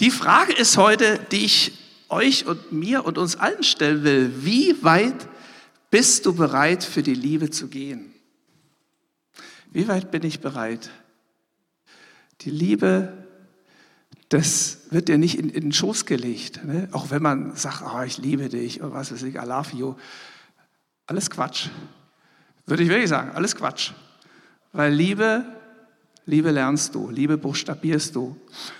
Die Frage ist heute, die ich euch und mir und uns allen stellen will, wie weit bist du bereit für die Liebe zu gehen? Wie weit bin ich bereit? Die Liebe, das wird dir nicht in, in den Schoß gelegt. Ne? Auch wenn man sagt, oh, ich liebe dich oder was weiß ich, I love you. Alles Quatsch. Würde ich wirklich sagen, alles Quatsch. Weil Liebe, Liebe lernst du, Liebe buchstabierst du.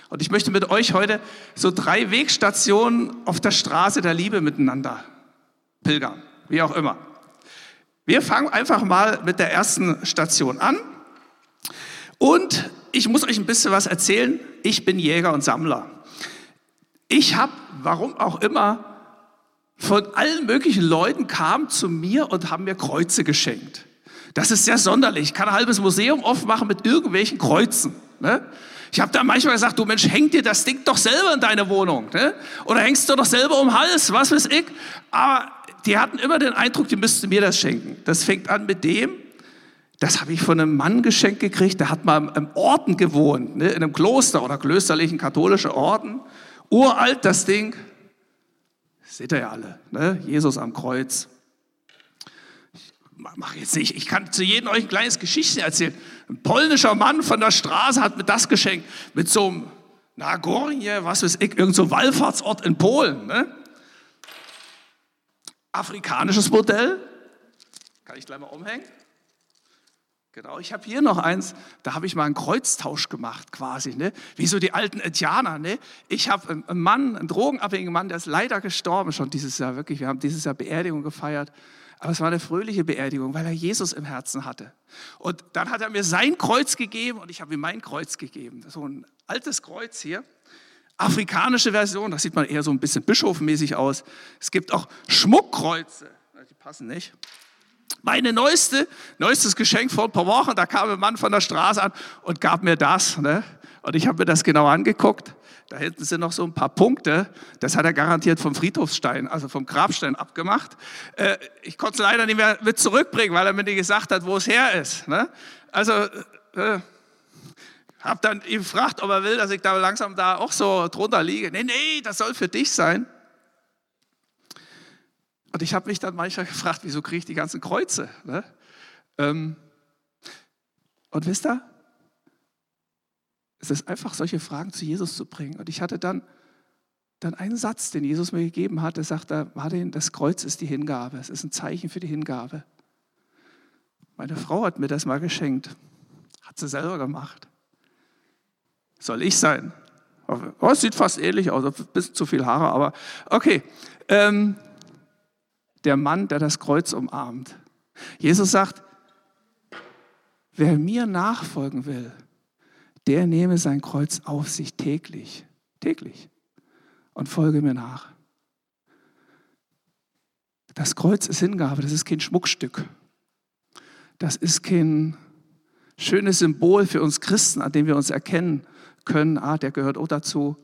Und ich möchte mit euch heute so drei Wegstationen auf der Straße der Liebe miteinander pilgern, wie auch immer. Wir fangen einfach mal mit der ersten Station an. Und ich muss euch ein bisschen was erzählen. Ich bin Jäger und Sammler. Ich habe, warum auch immer, von allen möglichen Leuten kam zu mir und haben mir Kreuze geschenkt. Das ist sehr sonderlich. Ich kann ein halbes Museum aufmachen mit irgendwelchen Kreuzen. Ne? Ich habe da manchmal gesagt, du Mensch, häng dir das Ding doch selber in deine Wohnung. Ne? Oder hängst du doch selber um den Hals, was weiß ich. Aber die hatten immer den Eindruck, die müssten mir das schenken. Das fängt an mit dem, das habe ich von einem Mann geschenkt gekriegt, der hat mal im Orden gewohnt, ne? in einem Kloster oder klösterlichen katholischen Orden. Uralt das Ding. seht ihr ja alle, ne? Jesus am Kreuz mache jetzt nicht, ich kann zu jedem euch ein kleines Geschichtchen erzählen. Ein polnischer Mann von der Straße hat mir das geschenkt, mit so einem Nagorje, was weiß ich, irgendein so Wallfahrtsort in Polen. Ne? Afrikanisches Modell, kann ich gleich mal umhängen. Genau, ich habe hier noch eins, da habe ich mal einen Kreuztausch gemacht quasi, ne? wie so die alten Indianer. Ne? Ich habe einen Mann, einen drogenabhängigen Mann, der ist leider gestorben schon dieses Jahr, wirklich. Wir haben dieses Jahr Beerdigung gefeiert. Aber es war eine fröhliche Beerdigung, weil er Jesus im Herzen hatte. Und dann hat er mir sein Kreuz gegeben und ich habe ihm mein Kreuz gegeben. So ein altes Kreuz hier. Afrikanische Version, das sieht man eher so ein bisschen bischofmäßig aus. Es gibt auch Schmuckkreuze. Die passen nicht. Meine neueste, neuestes Geschenk vor ein paar Wochen, da kam ein Mann von der Straße an und gab mir das. Ne? Und ich habe mir das genau angeguckt. Da hinten sind noch so ein paar Punkte. Das hat er garantiert vom Friedhofsstein, also vom Grabstein abgemacht. Äh, ich konnte es leider nicht mehr mit zurückbringen, weil er mir nicht gesagt hat, wo es her ist. Ne? Also, äh, habe dann ihn gefragt, ob er will, dass ich da langsam da auch so drunter liege. Nee, nee, das soll für dich sein. Und ich habe mich dann manchmal gefragt, wieso kriege ich die ganzen Kreuze? Ne? Ähm, und wisst ihr, es ist einfach, solche Fragen zu Jesus zu bringen. Und ich hatte dann, dann einen Satz, den Jesus mir gegeben hat. Er sagte, Martin, das Kreuz ist die Hingabe. Es ist ein Zeichen für die Hingabe. Meine Frau hat mir das mal geschenkt. Hat sie selber gemacht. Soll ich sein? Oh, es sieht fast ähnlich aus, ein bisschen zu viel Haare, aber okay. Ähm, der Mann, der das Kreuz umarmt. Jesus sagt, wer mir nachfolgen will, der nehme sein Kreuz auf sich täglich, täglich und folge mir nach. Das Kreuz ist Hingabe, das ist kein Schmuckstück. Das ist kein schönes Symbol für uns Christen, an dem wir uns erkennen können, ah, der gehört auch dazu.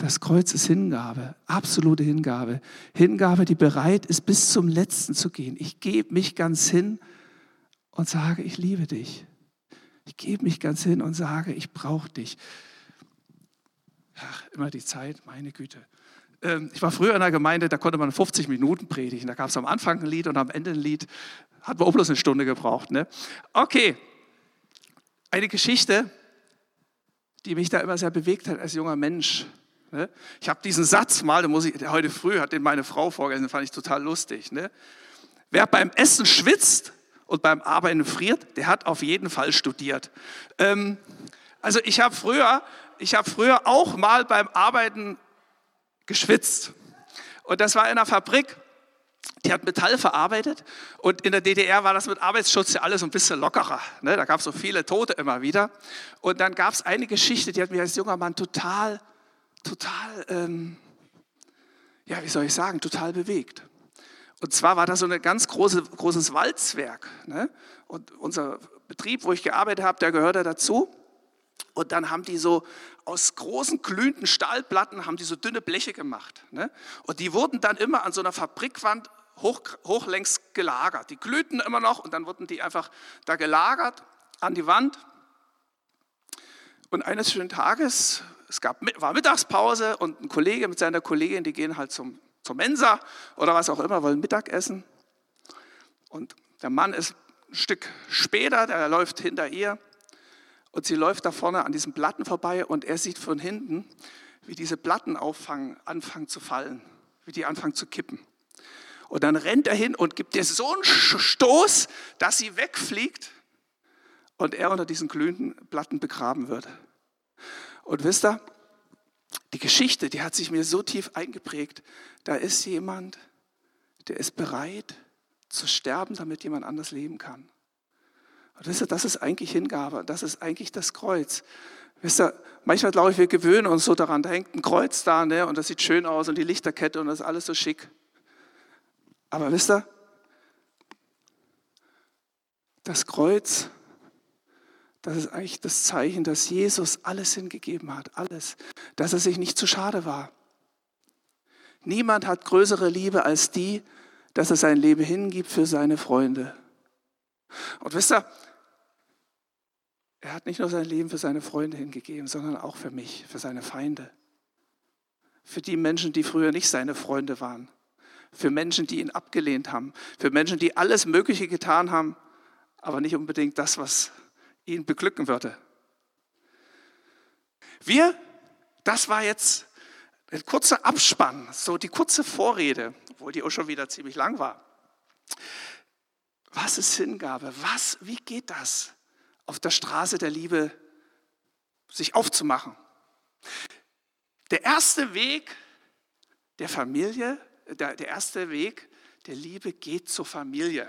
Das Kreuz ist Hingabe, absolute Hingabe. Hingabe, die bereit ist, bis zum Letzten zu gehen. Ich gebe mich ganz hin und sage, ich liebe dich. Ich gebe mich ganz hin und sage, ich brauche dich. Ach, immer die Zeit, meine Güte. Ähm, ich war früher in einer Gemeinde, da konnte man 50 Minuten predigen. Da gab es am Anfang ein Lied und am Ende ein Lied. Hat man auch bloß eine Stunde gebraucht. Ne? Okay, eine Geschichte, die mich da immer sehr bewegt hat als junger Mensch. Ne? Ich habe diesen Satz mal, den muss ich, heute früh hat den meine Frau vorgelesen, fand ich total lustig. Ne? Wer beim Essen schwitzt, und beim Arbeiten friert, der hat auf jeden Fall studiert. Ähm, also ich habe früher, ich früher auch mal beim Arbeiten geschwitzt. Und das war in einer Fabrik, die hat Metall verarbeitet und in der DDR war das mit Arbeitsschutz ja alles ein bisschen lockerer. Ne? Da gab es so viele Tote immer wieder. Und dann gab es eine Geschichte, die hat mich als junger Mann total, total, ähm, ja, wie soll ich sagen, total bewegt. Und zwar war das so ein ganz große, großes Walzwerk. Ne? Und unser Betrieb, wo ich gearbeitet habe, der gehörte dazu. Und dann haben die so aus großen glühenden Stahlplatten haben die so dünne Bleche gemacht. Ne? Und die wurden dann immer an so einer Fabrikwand hoch, hochlängs gelagert. Die glühten immer noch und dann wurden die einfach da gelagert an die Wand. Und eines schönen Tages es gab, war Mittagspause und ein Kollege mit seiner Kollegin, die gehen halt zum, zur Mensa oder was auch immer, wollen Mittag essen. Und der Mann ist ein Stück später, der läuft hinter ihr und sie läuft da vorne an diesen Platten vorbei und er sieht von hinten, wie diese Platten auffangen, anfangen zu fallen, wie die anfangen zu kippen. Und dann rennt er hin und gibt ihr so einen Stoß, dass sie wegfliegt und er unter diesen glühenden Platten begraben wird. Und wisst ihr, die Geschichte, die hat sich mir so tief eingeprägt. Da ist jemand, der ist bereit zu sterben, damit jemand anders leben kann. Und wisst ihr, das ist eigentlich Hingabe, das ist eigentlich das Kreuz. Wisst ihr, manchmal glaube ich, wir gewöhnen uns so daran, da hängt ein Kreuz da ne, und das sieht schön aus und die Lichterkette und das ist alles so schick. Aber wisst ihr, das Kreuz das ist eigentlich das Zeichen, dass Jesus alles hingegeben hat, alles, dass er sich nicht zu schade war. Niemand hat größere Liebe als die, dass er sein Leben hingibt für seine Freunde. Und wisst ihr, er hat nicht nur sein Leben für seine Freunde hingegeben, sondern auch für mich, für seine Feinde. Für die Menschen, die früher nicht seine Freunde waren. Für Menschen, die ihn abgelehnt haben. Für Menschen, die alles Mögliche getan haben, aber nicht unbedingt das, was ihn beglücken würde. Wir, das war jetzt ein kurzer Abspann, so die kurze Vorrede, obwohl die auch schon wieder ziemlich lang war. Was ist Hingabe? Was, wie geht das, auf der Straße der Liebe sich aufzumachen? Der erste Weg der Familie, der, der erste Weg der Liebe geht zur Familie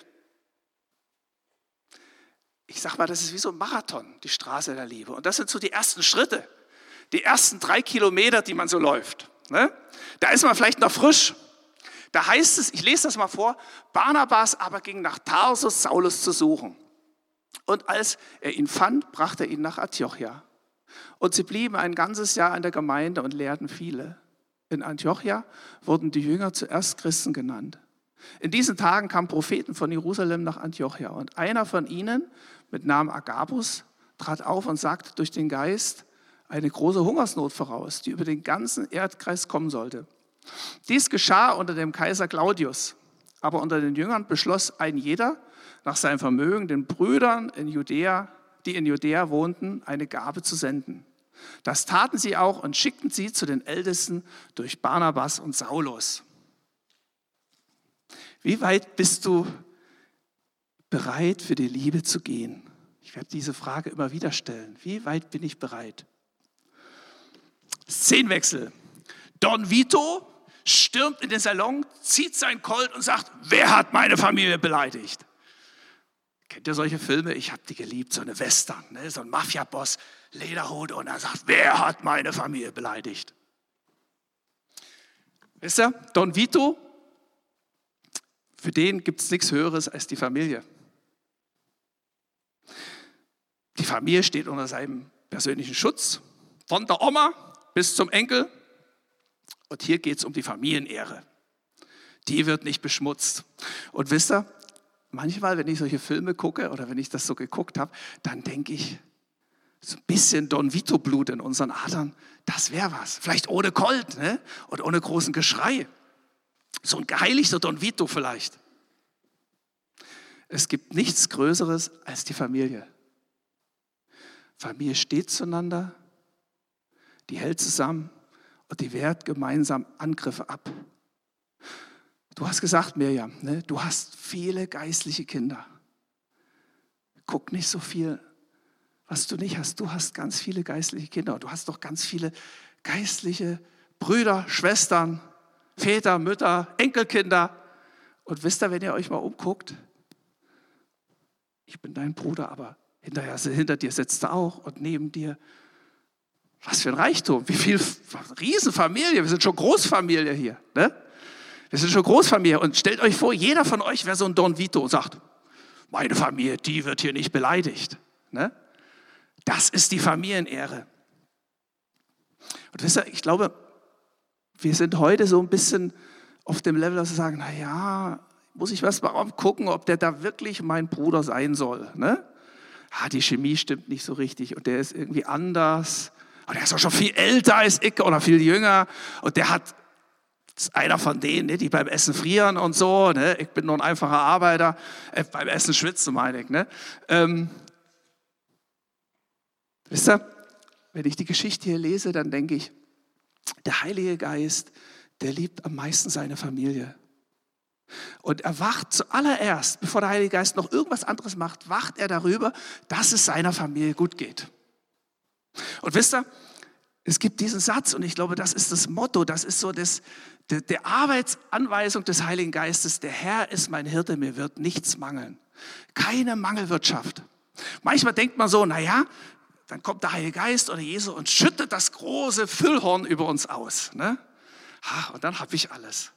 ich sag mal, das ist wie so ein Marathon, die Straße der Liebe. Und das sind so die ersten Schritte, die ersten drei Kilometer, die man so läuft. Ne? Da ist man vielleicht noch frisch. Da heißt es, ich lese das mal vor, Barnabas aber ging nach Tarsus, Saulus zu suchen. Und als er ihn fand, brachte er ihn nach Antiochia. Und sie blieben ein ganzes Jahr in der Gemeinde und lehrten viele. In Antiochia wurden die Jünger zuerst Christen genannt. In diesen Tagen kamen Propheten von Jerusalem nach Antiochia und einer von ihnen mit Namen Agabus trat auf und sagte durch den Geist eine große Hungersnot voraus, die über den ganzen Erdkreis kommen sollte. Dies geschah unter dem Kaiser Claudius, aber unter den Jüngern beschloss ein jeder nach seinem Vermögen den Brüdern in Judäa, die in Judäa wohnten, eine Gabe zu senden. Das taten sie auch und schickten sie zu den Ältesten durch Barnabas und Saulus. Wie weit bist du bereit, für die Liebe zu gehen? Ich werde diese Frage immer wieder stellen. Wie weit bin ich bereit? Szenenwechsel. Don Vito stürmt in den Salon, zieht sein Colt und sagt, wer hat meine Familie beleidigt? Kennt ihr solche Filme? Ich habe die geliebt, so eine Western, ne? so ein Mafia-Boss, Lederhut und er sagt, wer hat meine Familie beleidigt? Wisst ihr, Don Vito für den gibt es nichts Höheres als die Familie. Die Familie steht unter seinem persönlichen Schutz, von der Oma bis zum Enkel. Und hier geht es um die Familienehre. Die wird nicht beschmutzt. Und wisst ihr, manchmal, wenn ich solche Filme gucke oder wenn ich das so geguckt habe, dann denke ich, so ein bisschen Don Vito-Blut in unseren Adern, das wäre was. Vielleicht ohne Colt ne? und ohne großen Geschrei. So ein geheiligter Don Vito vielleicht. Es gibt nichts Größeres als die Familie. Familie steht zueinander, die hält zusammen und die wehrt gemeinsam Angriffe ab. Du hast gesagt, Mirjam, ne, du hast viele geistliche Kinder. Guck nicht so viel, was du nicht hast. Du hast ganz viele geistliche Kinder. Du hast doch ganz viele geistliche Brüder, Schwestern, Väter, Mütter, Enkelkinder. Und wisst ihr, wenn ihr euch mal umguckt, ich bin dein Bruder, aber hinterher, hinter dir sitzt er auch und neben dir. Was für ein Reichtum, wie viel Riesenfamilie, wir sind schon Großfamilie hier. Ne? Wir sind schon Großfamilie und stellt euch vor, jeder von euch wäre so ein Don Vito und sagt, meine Familie, die wird hier nicht beleidigt. Ne? Das ist die Familienehre. Und wisst ihr, ich glaube, wir sind heute so ein bisschen auf dem Level, dass wir sagen, na ja, muss ich was mal gucken, ob der da wirklich mein Bruder sein soll. Ne? Ah, die Chemie stimmt nicht so richtig und der ist irgendwie anders. Und er ist auch schon viel älter als ich oder viel jünger. Und der hat, ist einer von denen, ne, die beim Essen frieren und so. Ne? Ich bin nur ein einfacher Arbeiter. Äh, beim Essen schwitzen, meine ich. Ne? Ähm, wisst ihr, wenn ich die Geschichte hier lese, dann denke ich, der Heilige Geist, der liebt am meisten seine Familie. Und er wacht zuallererst, bevor der Heilige Geist noch irgendwas anderes macht, wacht er darüber, dass es seiner Familie gut geht. Und wisst ihr, es gibt diesen Satz und ich glaube, das ist das Motto, das ist so das, der, der Arbeitsanweisung des Heiligen Geistes. Der Herr ist mein Hirte, mir wird nichts mangeln. Keine Mangelwirtschaft. Manchmal denkt man so, naja, dann kommt der Heilige Geist oder Jesus und schüttet das große Füllhorn über uns aus. Ne? Und dann habe ich alles.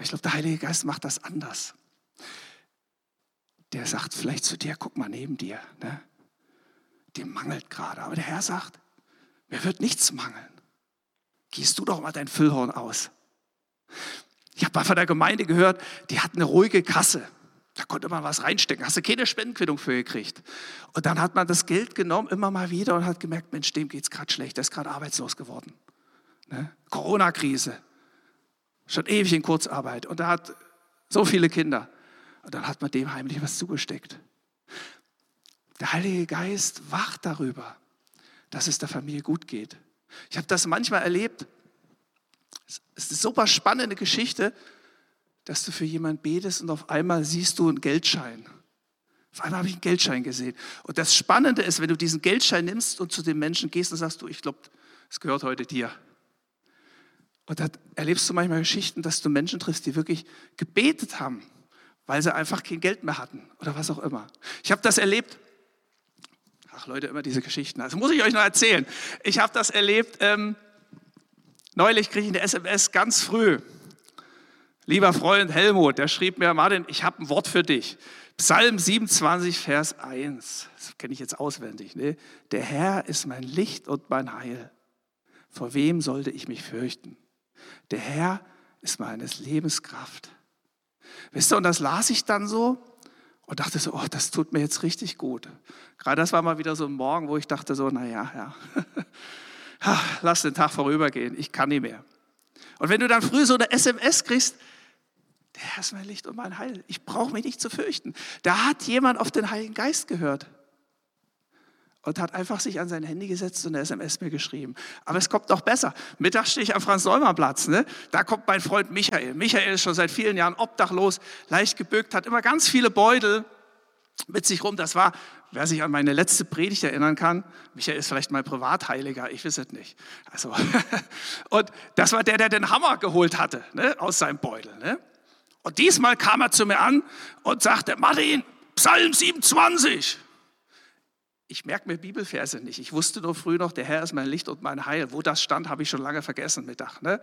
Ich glaube, der Heilige Geist macht das anders. Der sagt vielleicht zu dir, guck mal neben dir, ne? dir mangelt gerade. Aber der Herr sagt, mir wird nichts mangeln. Gießt du doch mal dein Füllhorn aus. Ich habe mal von der Gemeinde gehört, die hat eine ruhige Kasse. Da konnte man was reinstecken. Hast du keine Spendenquittung für gekriegt. Und dann hat man das Geld genommen, immer mal wieder, und hat gemerkt, Mensch, dem geht es gerade schlecht. Der ist gerade arbeitslos geworden. Ne? Corona-Krise. Schon ewig in Kurzarbeit. Und er hat so viele Kinder. Und dann hat man dem heimlich was zugesteckt. Der Heilige Geist wacht darüber, dass es der Familie gut geht. Ich habe das manchmal erlebt. Es ist eine super spannende Geschichte, dass du für jemanden betest und auf einmal siehst du einen Geldschein. Auf einmal habe ich einen Geldschein gesehen. Und das Spannende ist, wenn du diesen Geldschein nimmst und zu dem Menschen gehst und sagst, du, ich glaube, es gehört heute dir. Und da erlebst du manchmal Geschichten, dass du Menschen triffst, die wirklich gebetet haben, weil sie einfach kein Geld mehr hatten oder was auch immer. Ich habe das erlebt. Ach Leute, immer diese Geschichten. Also muss ich euch noch erzählen. Ich habe das erlebt. Ähm, neulich kriege ich eine SMS ganz früh. Lieber Freund Helmut, der schrieb mir, Martin, ich habe ein Wort für dich. Psalm 27, Vers 1. Das kenne ich jetzt auswendig. Ne? Der Herr ist mein Licht und mein Heil. Vor wem sollte ich mich fürchten? Der Herr ist meines Lebens Kraft. Wisst ihr, und das las ich dann so und dachte so, oh, das tut mir jetzt richtig gut. Gerade das war mal wieder so ein Morgen, wo ich dachte so, naja, ja, lass den Tag vorübergehen, ich kann nicht mehr. Und wenn du dann früh so eine SMS kriegst, der Herr ist mein Licht und mein Heil, ich brauche mich nicht zu fürchten. Da hat jemand auf den Heiligen Geist gehört und hat einfach sich an sein Handy gesetzt und eine SMS mir geschrieben. Aber es kommt noch besser. Mittags stehe ich am Franz-Neumann-Platz. Ne? Da kommt mein Freund Michael. Michael ist schon seit vielen Jahren obdachlos, leicht gebückt, hat immer ganz viele Beutel mit sich rum. Das war, wer sich an meine letzte Predigt erinnern kann, Michael ist vielleicht mein Privatheiliger, ich weiß es nicht. Also, und das war der, der den Hammer geholt hatte ne? aus seinem Beutel. Ne? Und diesmal kam er zu mir an und sagte, Martin, Psalm 27 ich merke mir Bibelverse nicht. Ich wusste nur früh noch, der Herr ist mein Licht und mein Heil. Wo das stand, habe ich schon lange vergessen Mittag. Ne?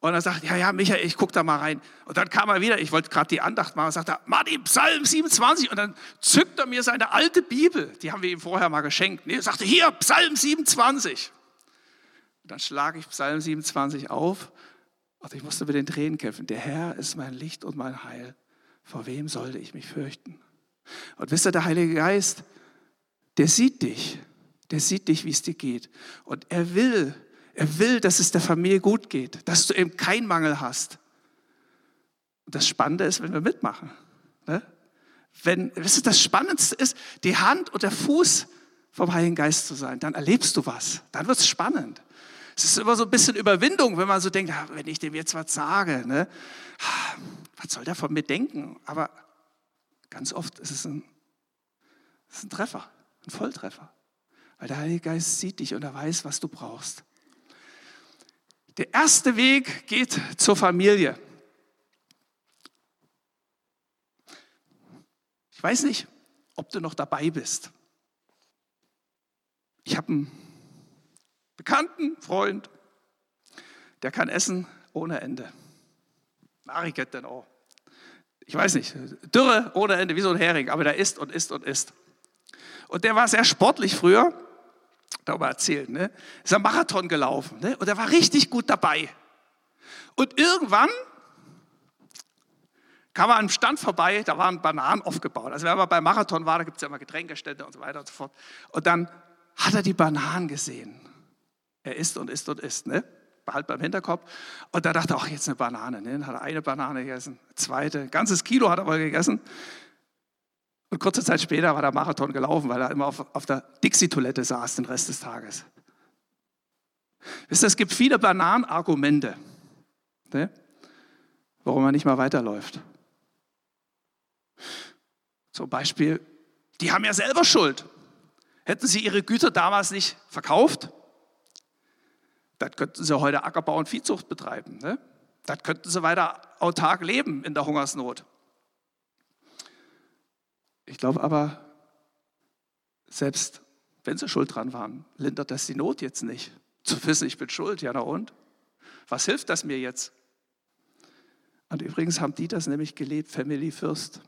Und er sagt, ja, ja, Michael, ich gucke da mal rein. Und dann kam er wieder, ich wollte gerade die Andacht machen, und sagte, Martin, Psalm 27. Und dann zückt er mir seine alte Bibel, die haben wir ihm vorher mal geschenkt. Ne? Er sagte, hier, Psalm 27. Und dann schlage ich Psalm 27 auf und ich musste mit den Tränen kämpfen. Der Herr ist mein Licht und mein Heil. Vor wem sollte ich mich fürchten? Und wisst ihr, der Heilige Geist, der sieht dich. Der sieht dich, wie es dir geht. Und er will, er will, dass es der Familie gut geht, dass du eben keinen Mangel hast. Und das Spannende ist, wenn wir mitmachen. Ne? Wenn, weißt du, das Spannendste ist, die Hand und der Fuß vom Heiligen Geist zu sein, dann erlebst du was. Dann wird es spannend. Es ist immer so ein bisschen Überwindung, wenn man so denkt, wenn ich dem jetzt was sage, ne? was soll der von mir denken? Aber ganz oft ist es ein, ist ein Treffer. Ein Volltreffer. Weil der Heilige Geist sieht dich und er weiß, was du brauchst. Der erste Weg geht zur Familie. Ich weiß nicht, ob du noch dabei bist. Ich habe einen bekannten Freund, der kann essen ohne Ende. Mariket denn auch. Ich weiß nicht, Dürre ohne Ende, wie so ein Hering, aber der isst und isst und isst. Und der war sehr sportlich früher, darüber erzählt, ne? ist ein Marathon gelaufen ne? und er war richtig gut dabei. Und irgendwann kam er an einem Stand vorbei, da waren Bananen aufgebaut. Also wenn man beim Marathon war, da gibt es ja immer Getränkestände und so weiter und so fort. Und dann hat er die Bananen gesehen. Er isst und isst und isst, ne? Behalt beim Hinterkopf. Und da dachte er, ach, jetzt eine Banane. Ne? Dann hat er eine Banane gegessen, zweite, ein ganzes Kilo hat er mal gegessen. Und kurze Zeit später war der Marathon gelaufen, weil er immer auf, auf der Dixie-Toilette saß den Rest des Tages. Wisst ihr, es gibt viele Bananenargumente, ne? warum man nicht mal weiterläuft. Zum Beispiel, die haben ja selber Schuld. Hätten sie ihre Güter damals nicht verkauft, dann könnten sie heute Ackerbau und Viehzucht betreiben. Ne? Dann könnten sie weiter autark leben in der Hungersnot. Ich glaube aber, selbst wenn sie schuld dran waren, lindert das die Not jetzt nicht. Zu wissen, ich bin schuld, ja na und? Was hilft das mir jetzt? Und übrigens haben die das nämlich gelebt, Family First.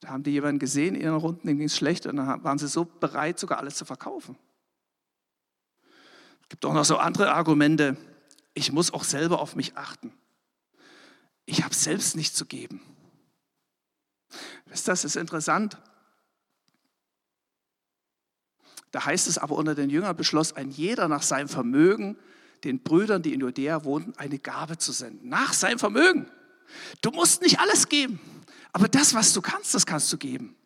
Da haben die jemanden gesehen in ihren Runden, dem ging es schlecht und dann waren sie so bereit, sogar alles zu verkaufen. Gibt auch noch so andere Argumente. Ich muss auch selber auf mich achten. Ich habe selbst nichts zu geben. Wisst ihr, das ist interessant. Da heißt es aber unter den Jüngern beschloss ein jeder nach seinem Vermögen den Brüdern, die in Judäa wohnten, eine Gabe zu senden. Nach seinem Vermögen. Du musst nicht alles geben, aber das, was du kannst, das kannst du geben.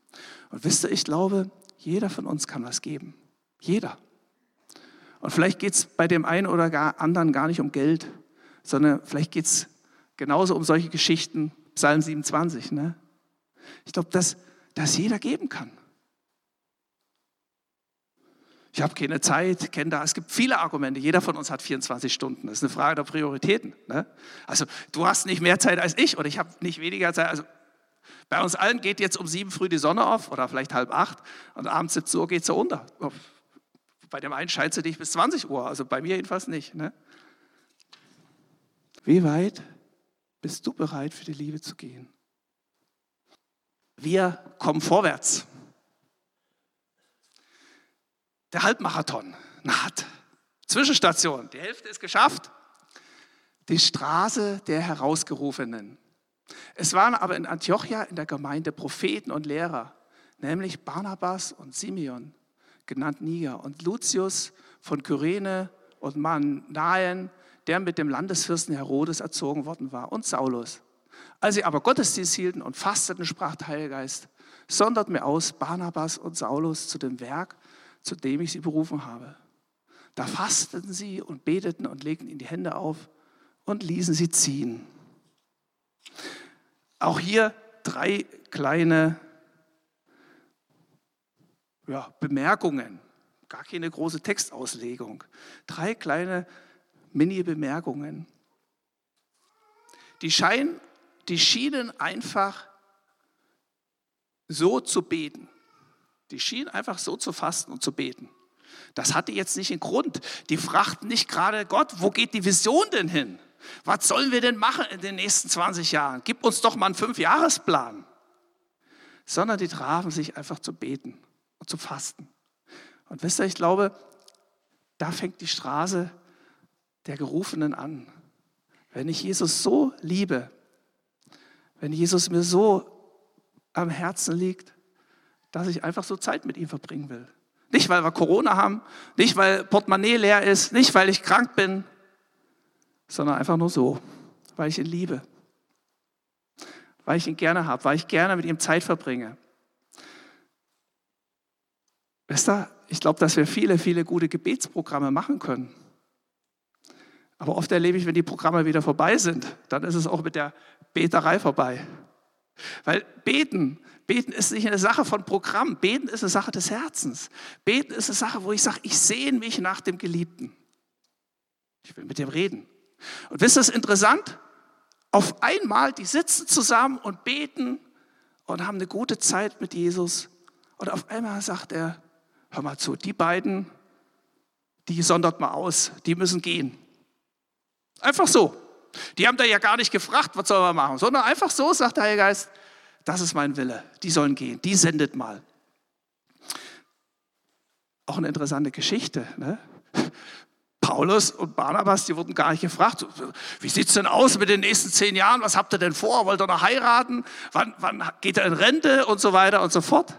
Und wisst ihr, ich glaube, jeder von uns kann was geben. Jeder. Und vielleicht geht es bei dem einen oder gar anderen gar nicht um Geld, sondern vielleicht geht es genauso um solche Geschichten, Psalm 27. Ne? Ich glaube, dass, dass jeder geben kann. Ich habe keine Zeit, kenne da. Es gibt viele Argumente. Jeder von uns hat 24 Stunden. Das ist eine Frage der Prioritäten. Ne? Also du hast nicht mehr Zeit als ich oder ich habe nicht weniger Zeit. Also bei uns allen geht jetzt um sieben früh die Sonne auf oder vielleicht halb acht und abends 17 Uhr geht sie unter. Bei dem einen scheint sie dich bis 20 Uhr, also bei mir jedenfalls nicht. Ne? Wie weit bist du bereit für die Liebe zu gehen? Wir kommen vorwärts. Der Halbmarathon naht. Zwischenstation, die Hälfte ist geschafft. Die Straße der Herausgerufenen. Es waren aber in Antiochia in der Gemeinde Propheten und Lehrer, nämlich Barnabas und Simeon, genannt Niger, und Lucius von Kyrene und Manaen, der mit dem Landesfürsten Herodes erzogen worden war, und Saulus. Als sie aber Gottesdienst hielten und fasteten, sprach der Heilige Geist, sondert mir aus Barnabas und Saulus zu dem Werk, zu dem ich sie berufen habe. Da fasteten sie und beteten und legten ihnen die Hände auf und ließen sie ziehen. Auch hier drei kleine ja, Bemerkungen, gar keine große Textauslegung. Drei kleine Mini-Bemerkungen. Die, scheinen, die schienen einfach so zu beten. Die schienen einfach so zu fasten und zu beten. Das hatte jetzt nicht einen Grund. Die fragten nicht gerade Gott, wo geht die Vision denn hin? Was sollen wir denn machen in den nächsten 20 Jahren? Gib uns doch mal einen Fünfjahresplan. Sondern die trafen sich einfach zu beten und zu fasten. Und wisst ihr, ich glaube, da fängt die Straße der Gerufenen an. Wenn ich Jesus so liebe, wenn Jesus mir so am Herzen liegt, dass ich einfach so Zeit mit ihm verbringen will. Nicht, weil wir Corona haben, nicht, weil Portemonnaie leer ist, nicht, weil ich krank bin, sondern einfach nur so, weil ich ihn liebe, weil ich ihn gerne habe, weil ich gerne mit ihm Zeit verbringe. Wisst ihr, ich glaube, dass wir viele, viele gute Gebetsprogramme machen können. Aber oft erlebe ich, wenn die Programme wieder vorbei sind, dann ist es auch mit der Beterei vorbei. Weil beten, beten ist nicht eine Sache von Programm, beten ist eine Sache des Herzens. Beten ist eine Sache, wo ich sage, ich sehne mich nach dem Geliebten. Ich will mit dem reden. Und wisst ihr, ist interessant? Auf einmal, die sitzen zusammen und beten und haben eine gute Zeit mit Jesus. Und auf einmal sagt er, hör mal zu, die beiden, die sondert mal aus, die müssen gehen. Einfach so. Die haben da ja gar nicht gefragt, was sollen wir machen, sondern einfach so sagt der Heilige Geist, das ist mein Wille, die sollen gehen, die sendet mal. Auch eine interessante Geschichte. Ne? Paulus und Barnabas, die wurden gar nicht gefragt, wie sieht es denn aus mit den nächsten zehn Jahren, was habt ihr denn vor, wollt ihr noch heiraten, wann, wann geht er in Rente und so weiter und so fort.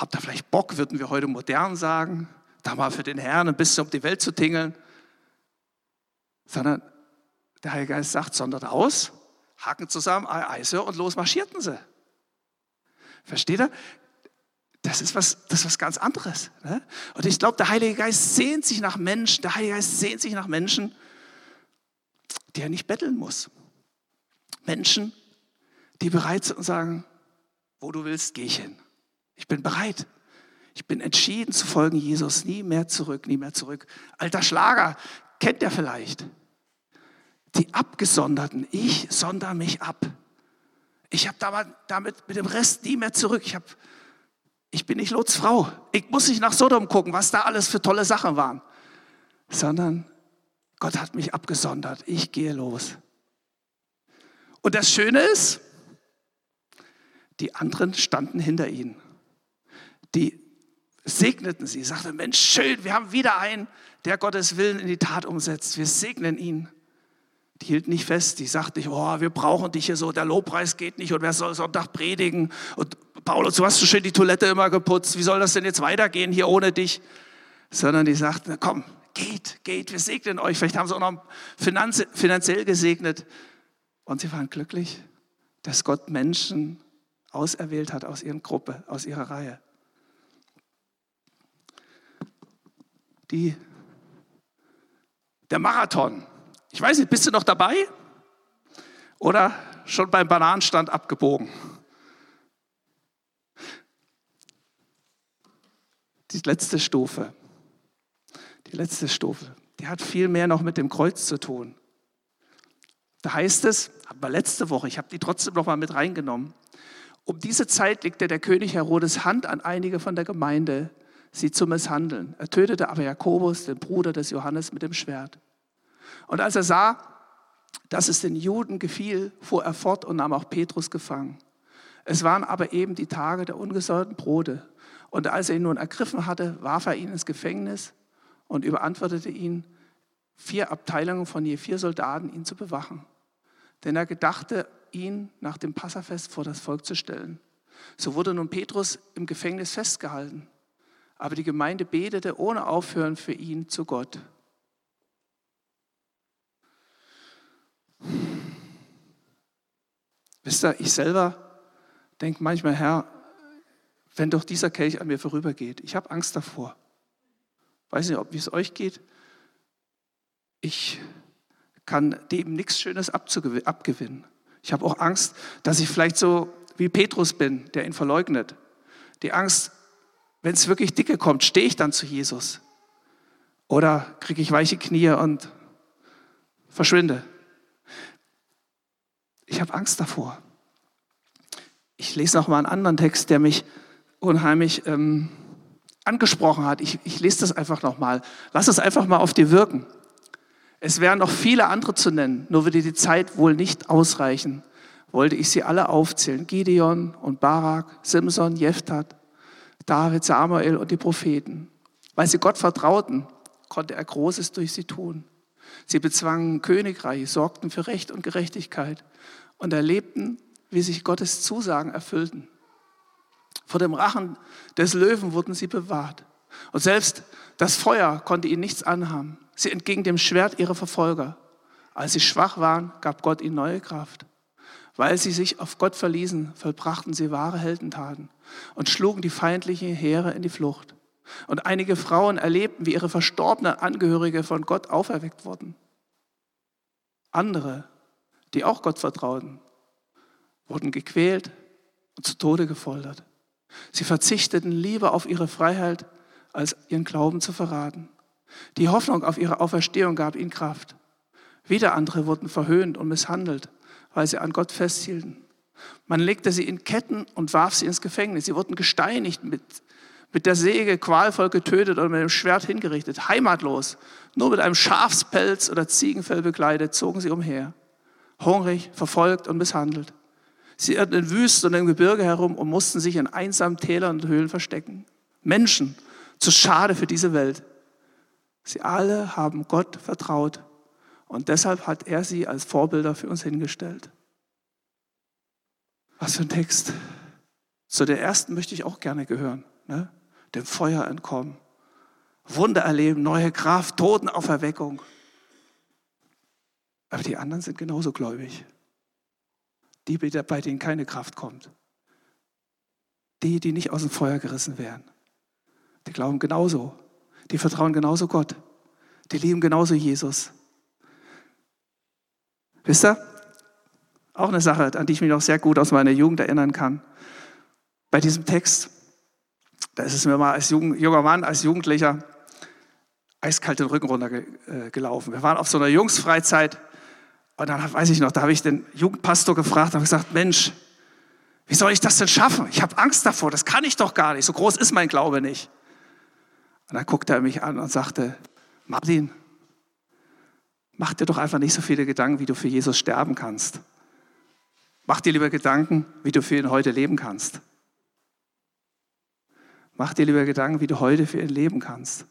Habt ihr vielleicht Bock, würden wir heute modern sagen, da mal für den Herrn ein bisschen um die Welt zu tingeln, sondern der Heilige Geist sagt, sondert aus, haken zusammen, Eise und los marschierten sie. Versteht ihr? Das ist was, das ist was ganz anderes. Ne? Und ich glaube, der Heilige Geist sehnt sich nach Menschen, der Heilige Geist sehnt sich nach Menschen, die er nicht betteln muss. Menschen, die bereit sind und sagen, wo du willst, gehe ich hin. Ich bin bereit. Ich bin entschieden zu folgen Jesus. Nie mehr zurück, nie mehr zurück. Alter Schlager, kennt ihr vielleicht? Die Abgesonderten, ich sonder mich ab. Ich habe damit mit dem Rest nie mehr zurück. Ich, hab, ich bin nicht Lots Frau. Ich muss nicht nach Sodom gucken, was da alles für tolle Sachen waren. Sondern Gott hat mich abgesondert. Ich gehe los. Und das Schöne ist, die anderen standen hinter ihnen. Die segneten sie, sagten, Mensch, schön, wir haben wieder einen, der Gottes Willen in die Tat umsetzt. Wir segnen ihn. Die hielt nicht fest, die sagte nicht, oh, wir brauchen dich hier so, der Lobpreis geht nicht und wer soll Sonntag predigen? Und Paulus, du hast so schön die Toilette immer geputzt, wie soll das denn jetzt weitergehen hier ohne dich? Sondern die sagten, komm, geht, geht, wir segnen euch. Vielleicht haben sie auch noch finanziell gesegnet. Und sie waren glücklich, dass Gott Menschen auserwählt hat aus ihrer Gruppe, aus ihrer Reihe. Die, der Marathon. Ich weiß nicht, bist du noch dabei? Oder schon beim Bananenstand abgebogen? Die letzte Stufe. Die letzte Stufe. Die hat viel mehr noch mit dem Kreuz zu tun. Da heißt es, aber letzte Woche, ich habe die trotzdem noch mal mit reingenommen. Um diese Zeit legte der König Herodes Hand an einige von der Gemeinde, sie zu misshandeln. Er tötete aber Jakobus, den Bruder des Johannes, mit dem Schwert. Und als er sah, dass es den Juden gefiel, fuhr er fort und nahm auch Petrus gefangen. Es waren aber eben die Tage der ungesäuerten Brote. Und als er ihn nun ergriffen hatte, warf er ihn ins Gefängnis und überantwortete ihn, vier Abteilungen von je vier Soldaten ihn zu bewachen. Denn er gedachte, ihn nach dem Passafest vor das Volk zu stellen. So wurde nun Petrus im Gefängnis festgehalten. Aber die Gemeinde betete ohne Aufhören für ihn zu Gott. Wisst ihr, ich selber denke manchmal, Herr, wenn doch dieser Kelch an mir vorübergeht, ich habe Angst davor. Weiß nicht, ob wie es euch geht. Ich kann dem nichts Schönes abgewinnen. Ich habe auch Angst, dass ich vielleicht so wie Petrus bin, der ihn verleugnet. Die Angst, wenn es wirklich dicke kommt, stehe ich dann zu Jesus? Oder kriege ich weiche Knie und verschwinde? Ich habe Angst davor. Ich lese noch mal einen anderen Text, der mich unheimlich ähm, angesprochen hat. Ich, ich lese das einfach noch mal. Lass es einfach mal auf dir wirken. Es wären noch viele andere zu nennen, nur würde die Zeit wohl nicht ausreichen, wollte ich sie alle aufzählen. Gideon und Barak, Simson, Jephthah, David, Samuel und die Propheten. Weil sie Gott vertrauten, konnte er Großes durch sie tun. Sie bezwangen Königreiche, sorgten für Recht und Gerechtigkeit und erlebten, wie sich Gottes Zusagen erfüllten. Vor dem Rachen des Löwen wurden sie bewahrt. Und selbst das Feuer konnte ihnen nichts anhaben. Sie entgingen dem Schwert ihrer Verfolger. Als sie schwach waren, gab Gott ihnen neue Kraft. Weil sie sich auf Gott verließen, vollbrachten sie wahre Heldentaten und schlugen die feindlichen Heere in die Flucht. Und einige Frauen erlebten, wie ihre verstorbenen Angehörige von Gott auferweckt wurden. Andere, die auch Gott vertrauten, wurden gequält und zu Tode gefoltert. Sie verzichteten lieber auf ihre Freiheit, als ihren Glauben zu verraten. Die Hoffnung auf ihre Auferstehung gab ihnen Kraft. Wieder andere wurden verhöhnt und misshandelt, weil sie an Gott festhielten. Man legte sie in Ketten und warf sie ins Gefängnis. Sie wurden gesteinigt, mit, mit der Säge qualvoll getötet oder mit dem Schwert hingerichtet. Heimatlos, nur mit einem Schafspelz oder Ziegenfell bekleidet, zogen sie umher. Hungrig, verfolgt und misshandelt. Sie irrten in Wüsten und im Gebirge herum und mussten sich in einsamen Tälern und Höhlen verstecken. Menschen, zu schade für diese Welt. Sie alle haben Gott vertraut und deshalb hat er sie als Vorbilder für uns hingestellt. Was für ein Text. Zu der ersten möchte ich auch gerne gehören. Ne? Dem Feuer entkommen. Wunder erleben, neue Kraft, Totenauferweckung. Aber die anderen sind genauso gläubig. Die, bei denen keine Kraft kommt. Die, die nicht aus dem Feuer gerissen werden. Die glauben genauso. Die vertrauen genauso Gott. Die lieben genauso Jesus. Wisst ihr? Auch eine Sache, an die ich mich noch sehr gut aus meiner Jugend erinnern kann. Bei diesem Text, da ist es mir mal als junger Mann, als Jugendlicher, eiskalt den Rücken runtergelaufen. Wir waren auf so einer Jungsfreizeit und dann weiß ich noch, da habe ich den Jugendpastor gefragt und gesagt, Mensch, wie soll ich das denn schaffen? Ich habe Angst davor, das kann ich doch gar nicht. So groß ist mein Glaube nicht. Und dann guckte er mich an und sagte, Martin, mach dir doch einfach nicht so viele Gedanken, wie du für Jesus sterben kannst. Mach dir lieber Gedanken, wie du für ihn heute leben kannst. Mach dir lieber Gedanken, wie du heute für ihn leben kannst.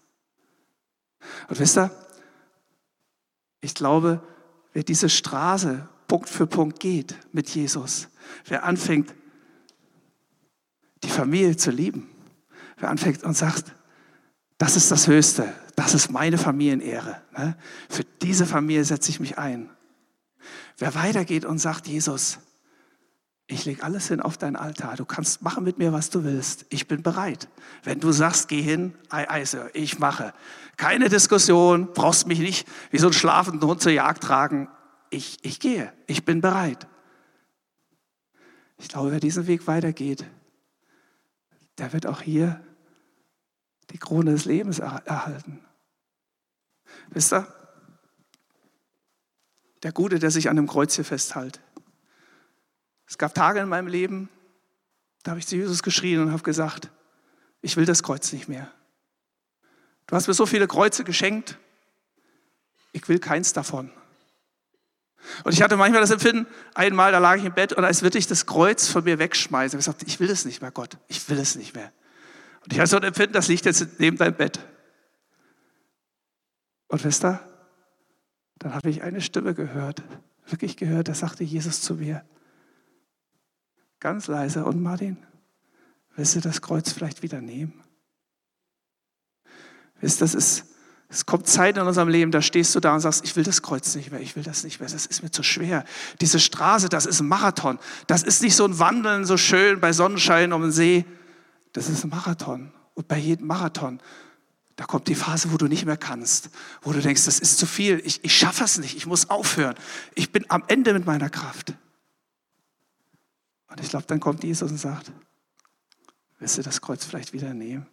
Und wisst ihr, ich glaube, wer diese Straße Punkt für Punkt geht mit Jesus, wer anfängt, die Familie zu lieben, wer anfängt und sagt, das ist das Höchste, das ist meine Familienehre. Ne? Für diese Familie setze ich mich ein. Wer weitergeht und sagt, Jesus, ich lege alles hin auf dein Altar. Du kannst machen mit mir, was du willst. Ich bin bereit. Wenn du sagst, geh hin, Eise, ich mache. Keine Diskussion, brauchst mich nicht wie so einen schlafenden Hund zur Jagd tragen. Ich, ich gehe, ich bin bereit. Ich glaube, wer diesen Weg weitergeht, der wird auch hier die Krone des Lebens erhalten. Wisst ihr? Der Gute, der sich an dem Kreuz hier festhält, es gab Tage in meinem Leben, da habe ich zu Jesus geschrien und habe gesagt, ich will das Kreuz nicht mehr. Du hast mir so viele Kreuze geschenkt, ich will keins davon. Und ich hatte manchmal das Empfinden, einmal, da lag ich im Bett und als würde ich das Kreuz von mir wegschmeißen. Ich habe gesagt, ich will es nicht mehr, Gott, ich will es nicht mehr. Und ich hatte so ein Empfinden, das liegt jetzt neben deinem Bett. Und wisst ihr, dann habe ich eine Stimme gehört, wirklich gehört, da sagte Jesus zu mir, Ganz leise. Und Martin, willst du das Kreuz vielleicht wieder nehmen? Wisst, das ist, es kommt Zeit in unserem Leben, da stehst du da und sagst, ich will das Kreuz nicht mehr, ich will das nicht mehr, das ist mir zu schwer. Diese Straße, das ist ein Marathon. Das ist nicht so ein Wandeln so schön bei Sonnenschein um den See. Das ist ein Marathon. Und bei jedem Marathon, da kommt die Phase, wo du nicht mehr kannst, wo du denkst, das ist zu viel, ich, ich schaffe es nicht, ich muss aufhören. Ich bin am Ende mit meiner Kraft. Und ich glaube, dann kommt Jesus und sagt, willst du das Kreuz vielleicht wieder nehmen?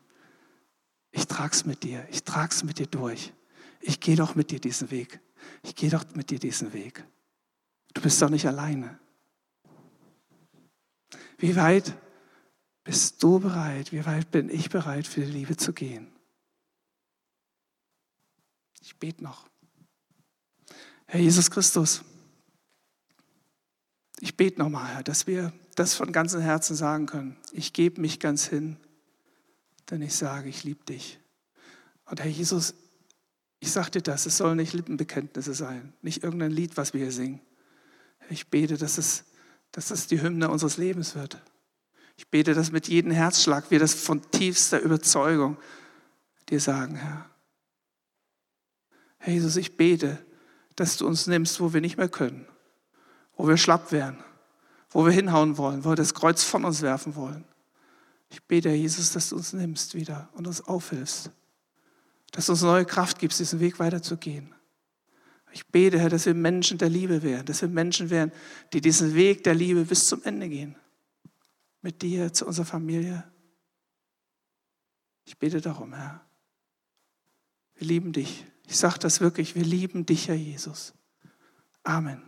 Ich trag's mit dir, ich trag's mit dir durch. Ich gehe doch mit dir diesen Weg. Ich gehe doch mit dir diesen Weg. Du bist doch nicht alleine. Wie weit bist du bereit? Wie weit bin ich bereit, für die Liebe zu gehen? Ich bete noch. Herr Jesus Christus, ich bete nochmal, Herr, dass wir das von ganzem Herzen sagen können. Ich gebe mich ganz hin, denn ich sage, ich liebe dich. Und Herr Jesus, ich sage dir das, es sollen nicht Lippenbekenntnisse sein, nicht irgendein Lied, was wir hier singen. Ich bete, dass es, dass es die Hymne unseres Lebens wird. Ich bete, dass mit jedem Herzschlag wir das von tiefster Überzeugung dir sagen, Herr. Herr Jesus, ich bete, dass du uns nimmst, wo wir nicht mehr können wo wir schlapp werden, wo wir hinhauen wollen, wo wir das Kreuz von uns werfen wollen. Ich bete, Herr Jesus, dass du uns nimmst wieder und uns aufhilfst, dass du uns neue Kraft gibst, diesen Weg weiterzugehen. Ich bete, Herr, dass wir Menschen der Liebe werden, dass wir Menschen werden, die diesen Weg der Liebe bis zum Ende gehen. Mit dir, zu unserer Familie. Ich bete darum, Herr. Wir lieben dich. Ich sage das wirklich, wir lieben dich, Herr Jesus. Amen.